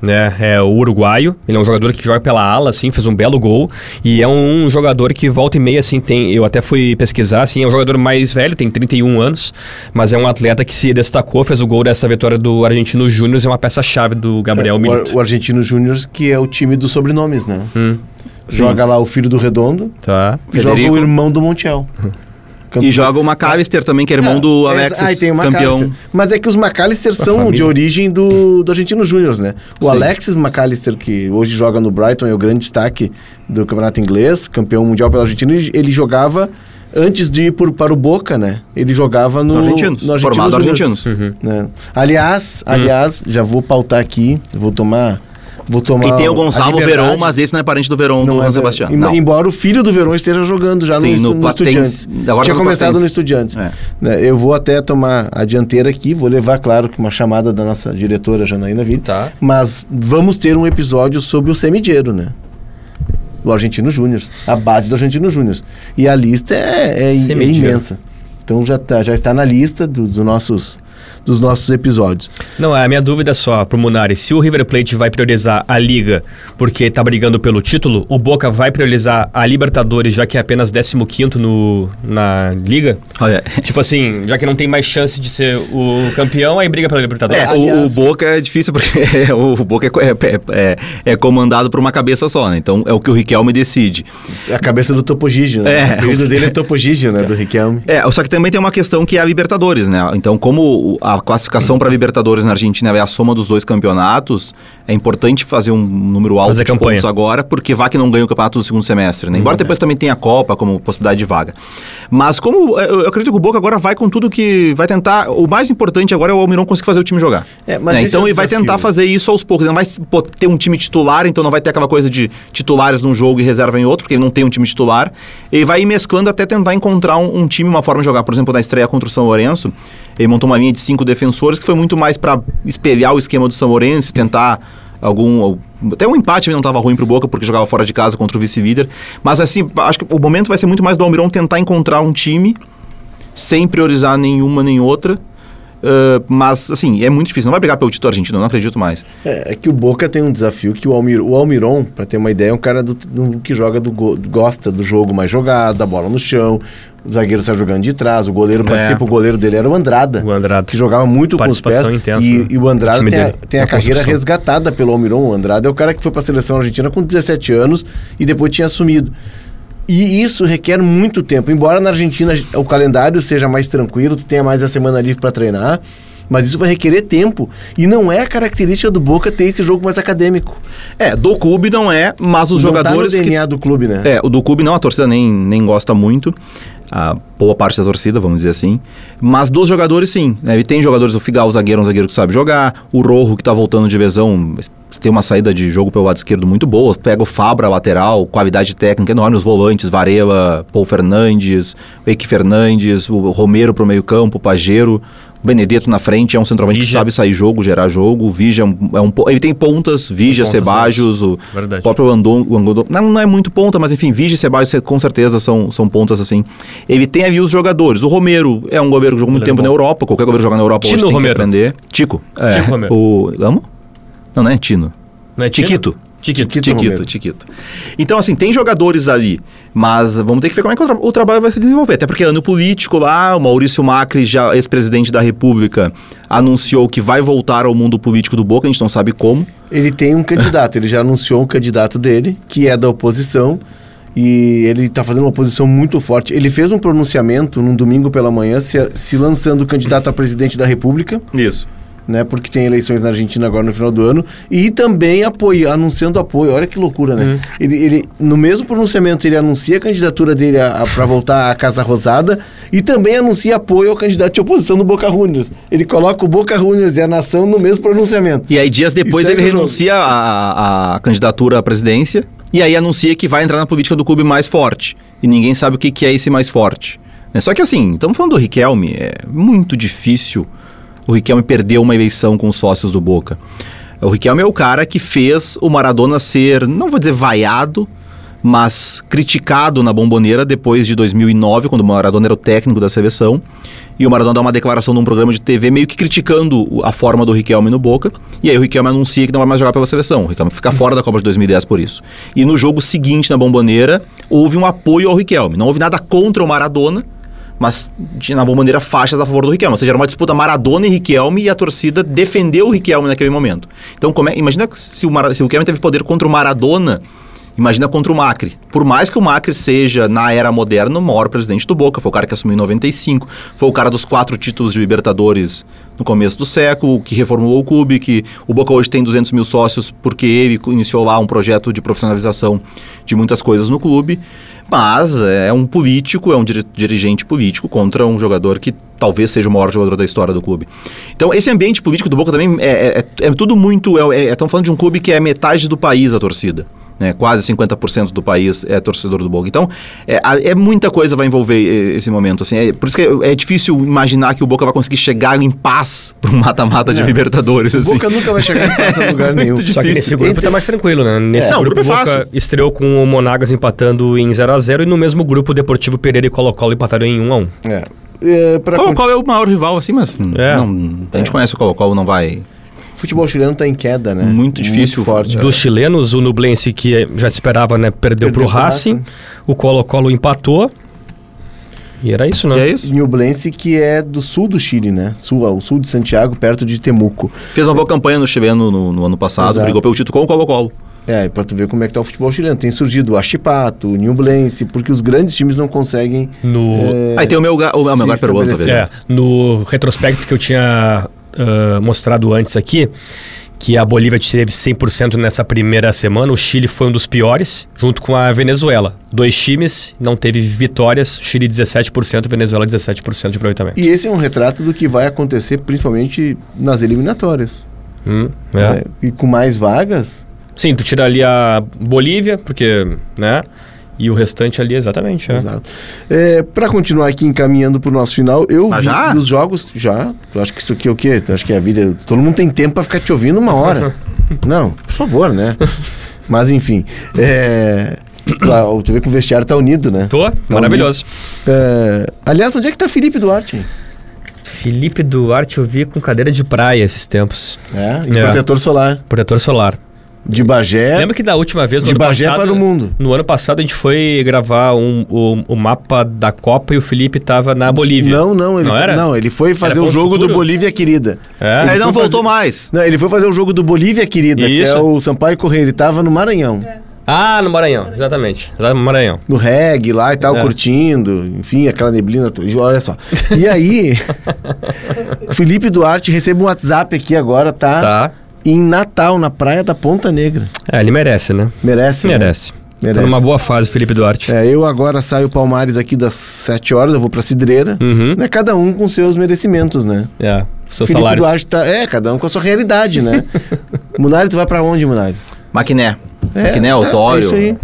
[SPEAKER 2] Né, é o uruguaio, ele é um jogador que joga pela ala, assim, fez um belo gol e é um jogador que volta e meia, assim, tem, eu até fui pesquisar, assim, é um jogador mais velho, tem 31 anos, mas é um atleta que se destacou, fez o gol dessa vitória do Argentino Júnior, é uma peça-chave do Gabriel
[SPEAKER 1] É, o,
[SPEAKER 2] Milito.
[SPEAKER 1] O Argentino Júnior, que é o time dos sobrenomes, né?
[SPEAKER 2] Hum,
[SPEAKER 1] Joga lá o filho do Redondo
[SPEAKER 2] tá.
[SPEAKER 1] e joga
[SPEAKER 3] Federico.
[SPEAKER 1] o irmão do Montiel.
[SPEAKER 3] E joga o McAllister também, que é irmão
[SPEAKER 1] É,
[SPEAKER 3] do
[SPEAKER 1] é,
[SPEAKER 3] Alexis,
[SPEAKER 1] ah, tem o
[SPEAKER 3] campeão.
[SPEAKER 1] Mas é que os McAllister são de origem do, do Argentino Júnior, né? O
[SPEAKER 3] Sim.
[SPEAKER 1] Alexis McAllister, que hoje joga no Brighton, é o grande destaque do campeonato inglês, campeão mundial pela Argentina, ele- jogava antes de ir por- para o Boca, né? Ele jogava no,
[SPEAKER 3] No Argentinos,
[SPEAKER 1] no Argentinos
[SPEAKER 3] formado argentinos.
[SPEAKER 2] Uhum.
[SPEAKER 1] né? Aliás, aliás, já vou pautar aqui, vou tomar... Vou tomar
[SPEAKER 3] E tem o Gonçalo. Veron, mas esse não é parente do Veron do
[SPEAKER 1] é,
[SPEAKER 3] Sebastião.
[SPEAKER 1] em-. Embora o filho do Verón esteja jogando já
[SPEAKER 3] Sim,
[SPEAKER 1] no,
[SPEAKER 3] no
[SPEAKER 1] no. Estudiantes.
[SPEAKER 3] Agora
[SPEAKER 1] Tinha
[SPEAKER 3] no
[SPEAKER 1] começado
[SPEAKER 3] Platense.
[SPEAKER 1] no Estudiantes.
[SPEAKER 3] É.
[SPEAKER 1] Né, Eu vou até tomar a dianteira aqui, vou levar, claro, que uma chamada da nossa diretora Janaína Ville.
[SPEAKER 2] Tá.
[SPEAKER 1] Mas vamos ter um episódio sobre o Semidiero, né? O Argentino Júnior. A base do Argentino Júnior. E a lista é, é- é imensa. Então já, tá- já está na lista do- dos nossos dos nossos episódios.
[SPEAKER 2] Não, a minha dúvida é só pro Munari, se o River Plate vai priorizar a Liga porque tá brigando pelo título, o Boca vai priorizar a Libertadores, já que é apenas 15º no, na Liga?
[SPEAKER 3] Olha,
[SPEAKER 2] Tipo assim, já que não tem mais chance de ser o campeão, aí briga pela Libertadores.
[SPEAKER 3] É, o, o Boca é difícil porque o Boca é, co- é, é- é comandado por uma cabeça só, né? Então é o que o Riquelme decide.
[SPEAKER 1] A cabeça do Topo Gigi, né?
[SPEAKER 3] É.
[SPEAKER 1] O apelido dele é Topo Gigi, né? Do Riquelme.
[SPEAKER 3] É, só que também tem uma questão que é a Libertadores, né? Então, como o- a classificação para Libertadores na Argentina é a soma dos dois campeonatos, é importante fazer um número alto
[SPEAKER 2] Fazer
[SPEAKER 3] de
[SPEAKER 2] campanha.
[SPEAKER 3] pontos agora, porque vá que não ganha o campeonato do segundo semestre, né? Embora depois também tenha a Copa como possibilidade de vaga. Mas como eu eu acredito que o Boca agora vai com tudo que vai tentar, o mais importante agora é o Almirão conseguir fazer o time jogar.
[SPEAKER 1] É, mas
[SPEAKER 3] né?
[SPEAKER 1] esse
[SPEAKER 3] Então
[SPEAKER 1] é o
[SPEAKER 3] ele vai tentar fazer isso aos poucos. Ele não vai pô, ter um time titular, então não vai ter aquela coisa de titulares num jogo e reserva em outro, porque ele não tem um time titular. Ele vai ir mesclando até tentar encontrar um, um time, uma forma de jogar. Por exemplo, na estreia contra o São Lourenço, ele montou uma linha de cinco defensores que foi muito mais para espelhar o esquema do São Lourenço, tentar algum até um empate não estava ruim pro Boca porque jogava fora de casa contra o vice-líder, mas assim, acho que o momento vai ser muito mais do Almirão tentar encontrar um time sem priorizar nenhuma nem outra. Uh, mas, assim, é muito difícil. Não vai brigar pelo título argentino, eu não acredito mais.
[SPEAKER 1] É, é que o Boca tem um desafio que o, Almir, o Almiron, pra ter uma ideia, é um cara do, do- que joga do, go- gosta do jogo mais jogado, da bola no chão, o zagueiro está jogando de trás, o goleiro
[SPEAKER 3] É.
[SPEAKER 1] participa, o goleiro dele era o Andrada.
[SPEAKER 2] O Andrade.
[SPEAKER 1] Que jogava muito com os pés.
[SPEAKER 2] Intensa,
[SPEAKER 1] e,
[SPEAKER 2] né?
[SPEAKER 1] e o Andrada
[SPEAKER 2] O
[SPEAKER 1] tem a, tem a carreira
[SPEAKER 2] construção.
[SPEAKER 1] resgatada pelo Almiron. O Andrada é o cara que foi pra seleção argentina com 17 anos e depois tinha assumido. E isso requer muito tempo. Embora na Argentina o calendário seja mais tranquilo, tu tenha mais a semana livre para treinar, mas isso vai requerer tempo. E não é a característica do Boca ter esse jogo mais acadêmico.
[SPEAKER 3] É, do clube não é, mas os
[SPEAKER 1] não
[SPEAKER 3] jogadores.
[SPEAKER 1] tá no
[SPEAKER 3] que-
[SPEAKER 1] DNA do clube, né?
[SPEAKER 3] É, o do clube não, a torcida nem, nem gosta muito. A boa parte da torcida, vamos dizer assim. Mas dos jogadores, sim. Né? E tem jogadores, o Figal, o zagueiro, um zagueiro que sabe jogar. O Rojo, que tá voltando de lesão, tem uma saída de jogo pelo lado esquerdo muito boa. Pega o Fabra, lateral, qualidade técnica enorme. Os volantes, Varela, Paul Fernandes, Eike Fernandes, o Romero pro meio campo, o Pajero. Benedetto na frente é um centroavante que
[SPEAKER 2] Vigia.
[SPEAKER 3] sabe sair jogo, gerar jogo. O Vigia é um, é Ele tem pontas, Vigia, Sebajos, o
[SPEAKER 2] Verdade.
[SPEAKER 3] próprio Andon, o Andon não, não é muito ponta, mas enfim, Vigi e Ceballos com certeza são, são pontas assim. Ele tem ali os jogadores. O Romero é um goleiro que jogou muito
[SPEAKER 2] Ele é
[SPEAKER 3] tempo na
[SPEAKER 2] bom.
[SPEAKER 3] Europa. Qualquer goleiro jogar na Europa
[SPEAKER 2] Tino
[SPEAKER 3] hoje tem
[SPEAKER 2] Romero.
[SPEAKER 3] que aprender. Tico. É,
[SPEAKER 2] Tico Romero.
[SPEAKER 3] O. Amo? Não, não é Tino.
[SPEAKER 2] Não é Tino?
[SPEAKER 3] Tiquito.
[SPEAKER 1] Romero.
[SPEAKER 3] Chiquito. Então, assim, tem jogadores ali, mas vamos ter que ver como é que o, tra- o trabalho vai se desenvolver. Até porque ano político lá, o Maurício Macri, já ex-presidente da República, anunciou que vai voltar ao mundo político do Boca, a gente não sabe como.
[SPEAKER 1] Ele tem um candidato, ele já anunciou um candidato dele, que é da oposição, e ele está fazendo uma oposição muito forte. Ele fez um pronunciamento num domingo pela manhã, se, se lançando candidato a presidente da República,
[SPEAKER 3] Isso.
[SPEAKER 1] Né? Porque tem eleições na Argentina agora no final do ano, e também apoio, anunciando apoio. Olha que loucura, né? Ele, ele, no mesmo pronunciamento, ele anuncia a candidatura dele para voltar à Casa Rosada e também anuncia apoio ao candidato de oposição do Boca Juniors. Ele coloca o Boca Juniors e a nação no mesmo pronunciamento.
[SPEAKER 3] E aí, dias depois,
[SPEAKER 1] E
[SPEAKER 3] ele renuncia à, à candidatura à presidência e aí anuncia que vai entrar na política do clube mais forte. E ninguém sabe o que, que é esse mais forte. né? Só que assim, estamos falando do Riquelme, é muito difícil o Riquelme perder uma eleição com os sócios do Boca. O Riquelme é o cara que fez o Maradona ser, não vou dizer vaiado, mas criticado na bomboneira depois de 2009, quando o Maradona era o técnico da seleção. E o Maradona dá uma declaração num programa de TV meio que criticando a forma do Riquelme no Boca. E aí o Riquelme anuncia que não vai mais jogar pela seleção. O Riquelme fica fora da Copa de 2010 por isso. E no jogo seguinte, na bomboneira, houve um apoio ao Riquelme. Não houve nada contra o Maradona, mas tinha na bomboneira faixas a favor do Riquelme. Ou seja, era uma disputa Maradona e Riquelme e a torcida defendeu o Riquelme naquele momento. Então, é- imagina se o, Mara- se o Riquelme teve poder contra o Maradona, imagina contra o Macri. Por mais que o Macri seja, na era moderna, o maior presidente do Boca, foi o cara que assumiu em 95, foi o cara dos quatro títulos de Libertadores no começo do século, que reformulou o clube, que o Boca hoje tem 200 mil sócios porque ele iniciou lá um projeto de profissionalização de muitas coisas no clube. Mas é um político, é um diri- dirigente político contra um jogador que talvez seja o maior jogador da história do clube. Então, esse ambiente político do Boca também é, é- é tudo muito. É, é- Estamos falando de um clube que é metade do país a torcida. Né? Quase 50% do país é torcedor do Boca. Então, é, a- é muita coisa vai envolver eh, esse momento. Assim, é, por isso que é, é difícil imaginar que o Boca vai conseguir chegar em paz para um mata-mata de
[SPEAKER 1] É.
[SPEAKER 3] Libertadores.
[SPEAKER 1] O
[SPEAKER 3] assim.
[SPEAKER 1] Boca nunca vai chegar em paz a lugar nenhum.
[SPEAKER 2] Só que nesse grupo
[SPEAKER 1] Entre-
[SPEAKER 2] tá mais tranquilo, né? Nesse
[SPEAKER 3] É. Não, o
[SPEAKER 2] grupo,
[SPEAKER 3] é
[SPEAKER 2] o Boca
[SPEAKER 3] fácil.
[SPEAKER 2] estreou com o Monagas empatando em 0x0 e no mesmo grupo o Deportivo Pereira e Colo-Colo empataram em 1x1.
[SPEAKER 1] É. É, pra
[SPEAKER 3] Qual,
[SPEAKER 1] con-
[SPEAKER 3] qual é o maior rival, assim, mas
[SPEAKER 2] É.
[SPEAKER 3] não, a gente conhece o qual, qual não vai.
[SPEAKER 1] O futebol chileno tá em queda, né?
[SPEAKER 3] Muito difícil.
[SPEAKER 1] forte.
[SPEAKER 2] Dos chilenos, o Nublense, que já se esperava, né? Perdeu,
[SPEAKER 1] Perdeu
[SPEAKER 2] pro
[SPEAKER 1] pro
[SPEAKER 2] Racing. O Colo-Colo empatou. E era isso, né?
[SPEAKER 3] Que é isso?
[SPEAKER 1] Nublense, que é do sul do Chile, né? Sul, o sul de Santiago, perto de Temuco.
[SPEAKER 3] Fez uma boa campanha no chileno no, no ano passado,
[SPEAKER 1] Exato.
[SPEAKER 3] brigou pelo título com o Colo-Colo.
[SPEAKER 1] É, pra tu ver como é que tá o futebol chileno. Tem surgido o Achipato, o Nublense, porque os grandes times não conseguem...
[SPEAKER 2] No,
[SPEAKER 1] é,
[SPEAKER 3] Aí tem o meu, o, o meu
[SPEAKER 1] se
[SPEAKER 3] peruano, talvez.
[SPEAKER 2] É, no retrospecto que eu tinha ah, mostrado antes aqui, que a Bolívia teve 100% nessa primeira semana, o Chile foi um dos piores, junto com a Venezuela. Dois times, não teve vitórias, Chile 17%, Venezuela 17% de aproveitamento.
[SPEAKER 1] E esse é um retrato do que vai acontecer principalmente nas eliminatórias.
[SPEAKER 2] Hum, é.
[SPEAKER 1] né? E com mais vagas,
[SPEAKER 2] Sim, tu tira ali a Bolívia, porque, né? E o restante ali, exatamente. É.
[SPEAKER 1] Exato. É, para continuar aqui encaminhando pro nosso final, eu
[SPEAKER 3] Mas
[SPEAKER 1] vi
[SPEAKER 3] já?
[SPEAKER 1] dos jogos. Já? Tu acha que isso aqui é o quê? Tu acha que é a vida. Todo mundo tem tempo para ficar te ouvindo uma hora. Não, por favor, né? Mas enfim. É, lá, tu vê que o vestiário tá unido, né?
[SPEAKER 2] Tô, maravilhoso.
[SPEAKER 1] É, aliás, onde é que tá Felipe Duarte?
[SPEAKER 2] Felipe Duarte eu vi com cadeira de praia esses tempos.
[SPEAKER 1] É, e
[SPEAKER 2] É.
[SPEAKER 1] protetor solar.
[SPEAKER 2] Protetor solar.
[SPEAKER 1] De Bagé.
[SPEAKER 2] Lembra que da última vez, no
[SPEAKER 1] de
[SPEAKER 2] ano
[SPEAKER 1] Bagé
[SPEAKER 2] passado...
[SPEAKER 1] para o mundo.
[SPEAKER 2] No ano passado a gente foi gravar um, o, o mapa da Copa e o Felipe tava na Bolívia.
[SPEAKER 1] Não, não, ele,
[SPEAKER 2] Não era?
[SPEAKER 1] não, ele foi fazer
[SPEAKER 2] Era
[SPEAKER 1] o jogo do
[SPEAKER 2] futuro?
[SPEAKER 1] Bolívia Querida.
[SPEAKER 2] É?
[SPEAKER 3] Aí
[SPEAKER 1] Ele
[SPEAKER 3] não voltou
[SPEAKER 1] fazer-
[SPEAKER 3] mais.
[SPEAKER 1] Não, ele foi fazer o jogo do Bolívia Querida, que
[SPEAKER 2] Isso.
[SPEAKER 1] é o Sampaio Correia. Ele tava no Maranhão.
[SPEAKER 2] Ah, no Maranhão, exatamente. Lá no Maranhão.
[SPEAKER 1] no reggae lá e tal,
[SPEAKER 2] É.
[SPEAKER 1] curtindo, enfim, aquela neblina, toda. olha só. E aí, Felipe Duarte recebe um WhatsApp aqui agora, tá?
[SPEAKER 2] Tá.
[SPEAKER 1] Em Natal, na praia da Ponta Negra.
[SPEAKER 2] É, ele merece, né?
[SPEAKER 1] Merece? né?
[SPEAKER 2] Merece.
[SPEAKER 1] Merece.
[SPEAKER 2] Tá numa boa fase, Felipe Duarte.
[SPEAKER 1] É, eu agora saio Palmares aqui das 7 horas, eu vou pra Cidreira.
[SPEAKER 2] Uhum.
[SPEAKER 1] Né, cada um com seus merecimentos, né?
[SPEAKER 2] É, seus
[SPEAKER 1] Felipe
[SPEAKER 2] salários.
[SPEAKER 1] Duarte tá. É, cada um com a sua realidade, né? Munari, tu vai pra onde, Munari?
[SPEAKER 3] Maquiné.
[SPEAKER 1] É,
[SPEAKER 3] Maquiné,
[SPEAKER 1] tá,
[SPEAKER 3] Osório.
[SPEAKER 1] É isso aí.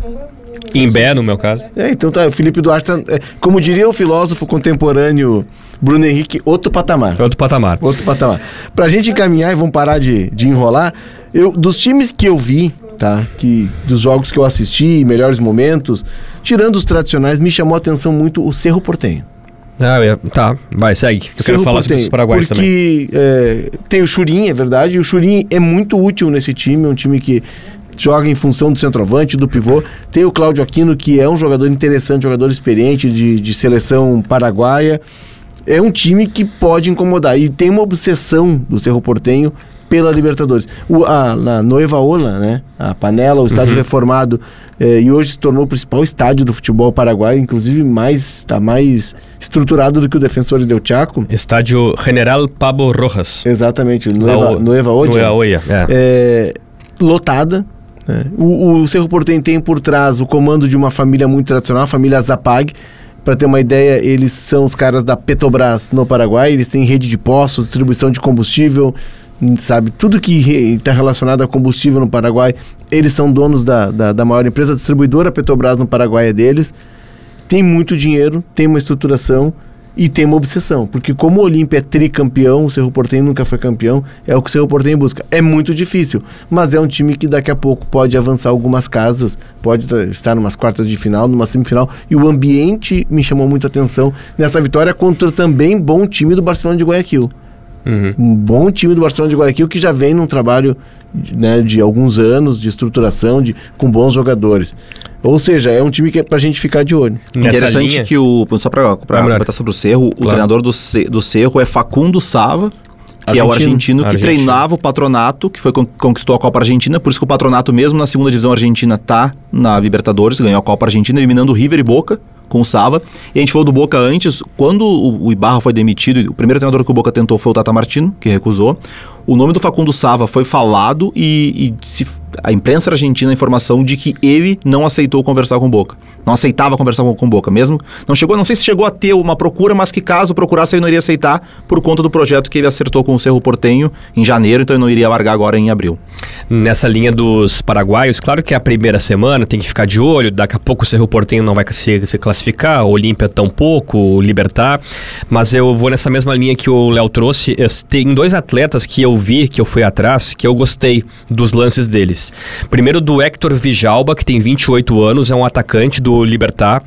[SPEAKER 2] Imbé, no meu caso.
[SPEAKER 1] É, então tá, o Felipe Duarte tá. é, como diria o filósofo contemporâneo Bruno Henrique, outro patamar.
[SPEAKER 2] Outro patamar.
[SPEAKER 1] Outro patamar. Pra gente encaminhar e vamos parar de, de enrolar, eu, dos times que eu vi, tá? Que, dos jogos que eu assisti, melhores momentos, tirando os tradicionais, me chamou a atenção muito o Cerro Portenho.
[SPEAKER 2] Ah, tá, vai, segue. Eu quero
[SPEAKER 1] Cerro
[SPEAKER 2] falar sobre
[SPEAKER 1] Porteño,
[SPEAKER 2] os paraguaios também.
[SPEAKER 1] porque é, tem o Churin, é verdade, e o Churin é muito útil nesse time, é um time que joga em função do centroavante, do pivô. Tem o Cláudio Aquino, que é um jogador interessante, jogador experiente de, de seleção paraguaia. É um time que pode incomodar. E tem uma obsessão do Cerro Portenho pela Libertadores. O, a, na Noiva Ola, né? A Panela, o estádio
[SPEAKER 2] Uhum.
[SPEAKER 1] reformado, eh, e hoje se tornou o principal estádio do futebol paraguaio, inclusive mais está mais estruturado do que o Defensor del Chaco.
[SPEAKER 2] Estádio General Pablo Rojas.
[SPEAKER 1] Exatamente, Noiva,
[SPEAKER 2] o-
[SPEAKER 1] Noiva Odia.
[SPEAKER 2] Nueva Oia, é.
[SPEAKER 1] É, lotada. né? O, o Cerro Portenho tem por trás o comando de uma família muito tradicional, a família Zapag. Para ter uma ideia, eles são os caras da Petrobras no Paraguai. Eles têm rede de postos, distribuição de combustível, sabe? Tudo que está relacionado a combustível no Paraguai. Eles são donos da, da, da maior empresa distribuidora Petrobras no Paraguai é deles. Tem muito dinheiro, tem uma estruturação e tem uma obsessão. Porque como o Olímpia é tricampeão, o Cerro Portenho nunca foi campeão, é o que o Cerro Portenho busca. É muito difícil, mas é um time que daqui a pouco pode avançar algumas casas, pode estar numas quartas de final, numa semifinal, e o ambiente me chamou muita atenção nessa vitória contra também bom time do Barcelona de Guayaquil.
[SPEAKER 2] Uhum.
[SPEAKER 1] Um bom time do Barcelona de Guayaquil que já vem num trabalho né, de alguns anos de estruturação, de, com bons jogadores. Ou seja, é um time que é pra gente ficar de olho.
[SPEAKER 2] Nessa
[SPEAKER 3] Interessante
[SPEAKER 2] linha-
[SPEAKER 3] que o. Só pra, pra
[SPEAKER 2] melhor.
[SPEAKER 3] comentar sobre o Cerro, o
[SPEAKER 2] Claro.
[SPEAKER 3] treinador do, do Cerro é Facundo Sava. Que é o
[SPEAKER 1] Argentino.
[SPEAKER 3] argentino que
[SPEAKER 2] Argentino.
[SPEAKER 3] treinava o patronato, que foi con- conquistou a Copa Argentina, por isso que o patronato, mesmo na segunda divisão argentina, tá na Libertadores, ganhou a Copa Argentina, eliminando o River e Boca com o Sava. E a gente falou do Boca antes, quando o, o Ibarra foi demitido, o primeiro treinador que o Boca tentou foi o Tata Martino, que recusou. O nome do Facundo Sava foi falado e, e se- a imprensa argentina a informação de que ele não aceitou conversar com Boca. Não aceitava conversar com, com Boca mesmo. Não chegou, não sei se chegou a ter uma procura, mas que caso procurasse ele não iria aceitar por conta do projeto que ele acertou com o Cerro Portenho em janeiro, então ele não iria largar agora em abril.
[SPEAKER 2] Nessa linha dos paraguaios, claro que é a primeira semana tem que ficar de olho, daqui a pouco o Cerro Portenho não vai se, se classificar, o Olímpia tampouco, o Libertar, mas eu vou nessa mesma linha que o Léo trouxe. Tem dois atletas que eu vi, que eu fui atrás, que eu gostei dos lances deles. Primeiro do Hector Vijalba, que tem 28 anos, é um atacante do Libertar,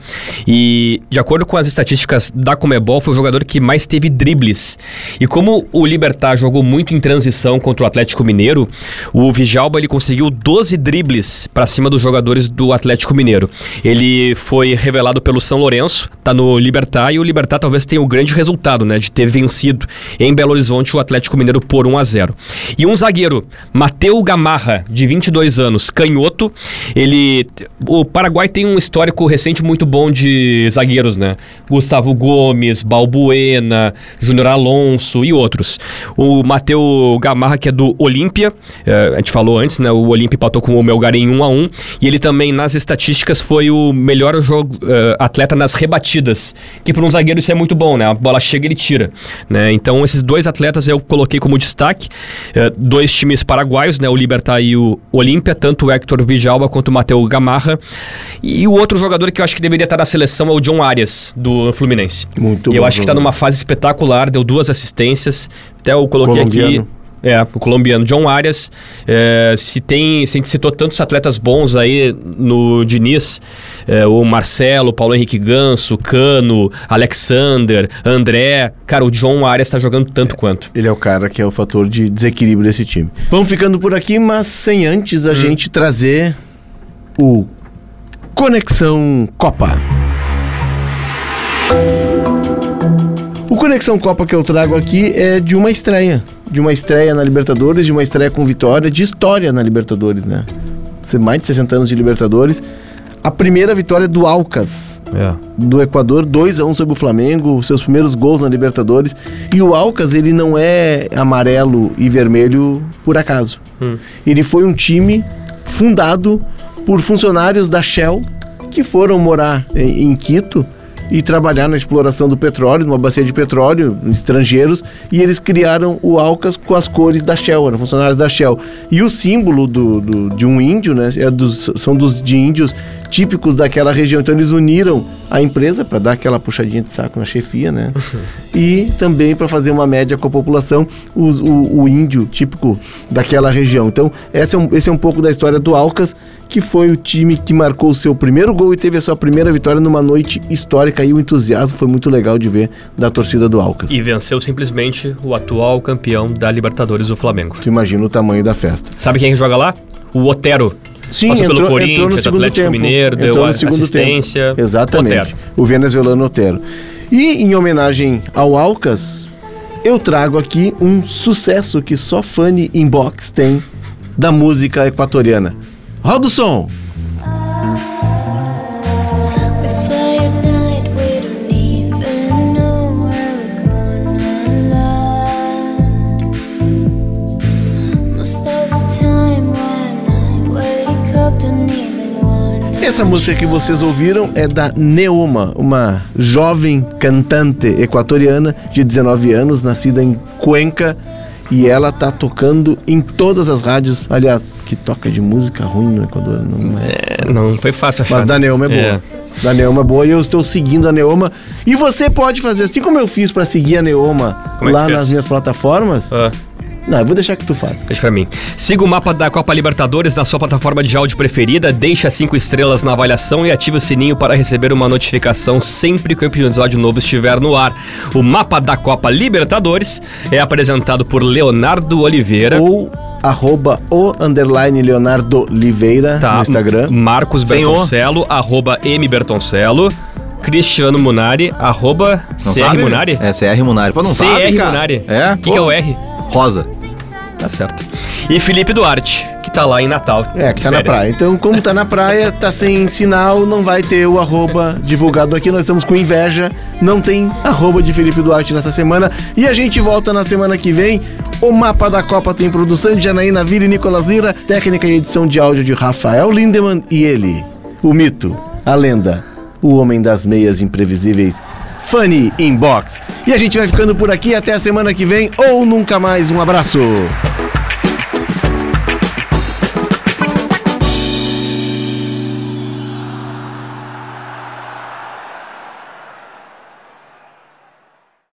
[SPEAKER 2] e de acordo com as estatísticas da Comebol, foi o jogador que mais teve dribles. E como o Libertar jogou muito em transição contra o Atlético Mineiro, o Vijalba ele conseguiu 12 dribles para cima dos jogadores do Atlético Mineiro. Ele foi revelado pelo São Lourenço, tá no Libertar e o Libertar talvez tenha o grande resultado, né, de ter vencido em Belo Horizonte o Atlético Mineiro por 1 a 0. E um zagueiro, Mateu Gamarra, de 22 anos, canhoto, ele o Paraguai tem um histórico recente muito bom de zagueiros, né? Gustavo Gomes, Balbuena, Júnior Alonso e outros. O Mateu Gamarra, que é do Olímpia, eh, a gente falou antes, né? O Olímpia empatou com o Melgar em 1 a 1 e ele também, nas estatísticas, foi o melhor jogo, eh, atleta nas rebatidas, que para um zagueiro isso é muito bom, né? A bola chega e ele tira, né? Então, esses dois atletas eu coloquei como destaque, eh, dois times paraguaios, né? O Libertar e o Olímpia, tanto o Hector Vijalba quanto o Mateu Gamarra. E o outro jogador que eu acho que deveria estar na seleção é o John Arias, do Fluminense.
[SPEAKER 1] Muito
[SPEAKER 2] e eu
[SPEAKER 1] bom
[SPEAKER 2] acho que está numa fase espetacular, deu duas assistências. Até eu coloquei aqui. É, o colombiano John Arias. É, se tem, se a gente citou tantos atletas bons aí no Diniz, é, o Marcelo, Paulo Henrique Ganso, Cano, Alexander, André. Cara, o John Arias tá jogando tanto quanto.
[SPEAKER 1] Ele é o cara que é o fator de desequilíbrio desse time. Vamos ficando por aqui, mas sem antes a gente trazer o Conexão Copa. O Conexão Copa que eu trago aqui é de uma estreia. De uma estreia na Libertadores, de uma estreia com vitória, de história na Libertadores, né? Ser mais de 60 anos de Libertadores. A primeira vitória do Alcas,
[SPEAKER 2] É.
[SPEAKER 1] do Equador, 2 a 1 sobre o Flamengo, seus primeiros gols na Libertadores. E o Alcas, ele não é amarelo e vermelho por acaso.
[SPEAKER 2] Hum.
[SPEAKER 1] Ele foi um time fundado por funcionários da Shell que foram morar em, em Quito e trabalhar na exploração do petróleo, numa bacia de petróleo, estrangeiros, e eles criaram o Alcas com as cores da Shell, eram funcionários da Shell. E o símbolo do, do- de um índio, né, é dos, são dos de índios típicos daquela região. Então eles uniram a empresa para dar aquela puxadinha de saco na chefia, né? e também para fazer uma média com a população, o, o- o índio típico daquela região. Então esse é, um, esse é um pouco da história do Alcas, que foi o time que marcou o seu primeiro gol e teve a sua primeira vitória numa noite histórica e o entusiasmo foi muito legal de ver da torcida do Alcas.
[SPEAKER 2] E venceu simplesmente o atual campeão da Libertadores, o Flamengo.
[SPEAKER 1] Tu imagina o tamanho da festa.
[SPEAKER 2] Sabe quem joga lá? O Otero.
[SPEAKER 1] Sim,
[SPEAKER 2] Passou
[SPEAKER 1] entrou,
[SPEAKER 2] pelo
[SPEAKER 1] entrou no
[SPEAKER 2] Corinthians,
[SPEAKER 1] segundo
[SPEAKER 2] Atlético
[SPEAKER 1] tempo.
[SPEAKER 2] Mineiro,
[SPEAKER 1] Entrou
[SPEAKER 2] deu assistência.
[SPEAKER 1] tempo. Exatamente.
[SPEAKER 2] Otero.
[SPEAKER 1] O venezuelano Otero. E em homenagem ao Alcas, eu trago aqui um sucesso que só Funny Inbox tem da música equatoriana. Roda o som! Essa música que vocês ouviram é da Neoma, uma jovem cantante equatoriana de 19 anos, nascida em Cuenca. E ela tá tocando em todas as rádios. Aliás, que toca de música ruim no Equador. Não é.
[SPEAKER 2] É, não foi fácil achar.
[SPEAKER 1] Mas da Neoma é boa. Da Neoma é boa e eu estou seguindo a Neoma. E você pode fazer assim como eu fiz para seguir a Neoma
[SPEAKER 2] Como é
[SPEAKER 1] lá nas minhas plataformas.
[SPEAKER 2] Ah,
[SPEAKER 1] Não, eu vou deixar que tu fale.
[SPEAKER 2] deixa pra mim. Siga o mapa da Copa Libertadores na sua plataforma de áudio preferida, deixa cinco estrelas na avaliação e ative o sininho para receber uma notificação sempre que o episódio novo estiver no ar. O mapa da Copa Libertadores é apresentado por Leonardo Oliveira.
[SPEAKER 1] Ou arroba o underline Leonardo Oliveira
[SPEAKER 2] Tá,
[SPEAKER 1] no Instagram.
[SPEAKER 2] Marcos
[SPEAKER 3] Sem o.
[SPEAKER 2] Bertoncello, arroba M Bertoncello. Cristiano Munari, arroba
[SPEAKER 3] Não
[SPEAKER 2] CR
[SPEAKER 3] sabe?
[SPEAKER 2] Munari.
[SPEAKER 3] É CR Munari. Pô, não
[SPEAKER 2] CR
[SPEAKER 3] sabe, cara.
[SPEAKER 2] Munari.
[SPEAKER 3] É?
[SPEAKER 2] O que, que é o R?
[SPEAKER 3] Rosa.
[SPEAKER 2] Tá certo. E Felipe Duarte, que tá lá em Natal.
[SPEAKER 1] É, que tá na
[SPEAKER 2] férias.
[SPEAKER 1] praia. Então, como tá na praia, tá sem sinal, não vai ter o arroba divulgado aqui. Nós estamos com inveja. Não tem arroba de Felipe Duarte nessa semana. E a gente volta na semana que vem. O mapa da Copa tem produção de Janaína Vila e Nicolas Lira, técnica e edição de áudio de Rafael Lindemann e ele, o mito, a lenda, o homem das meias imprevisíveis, Funny Inbox. E a gente vai ficando por aqui até a semana que vem ou nunca mais. Um abraço.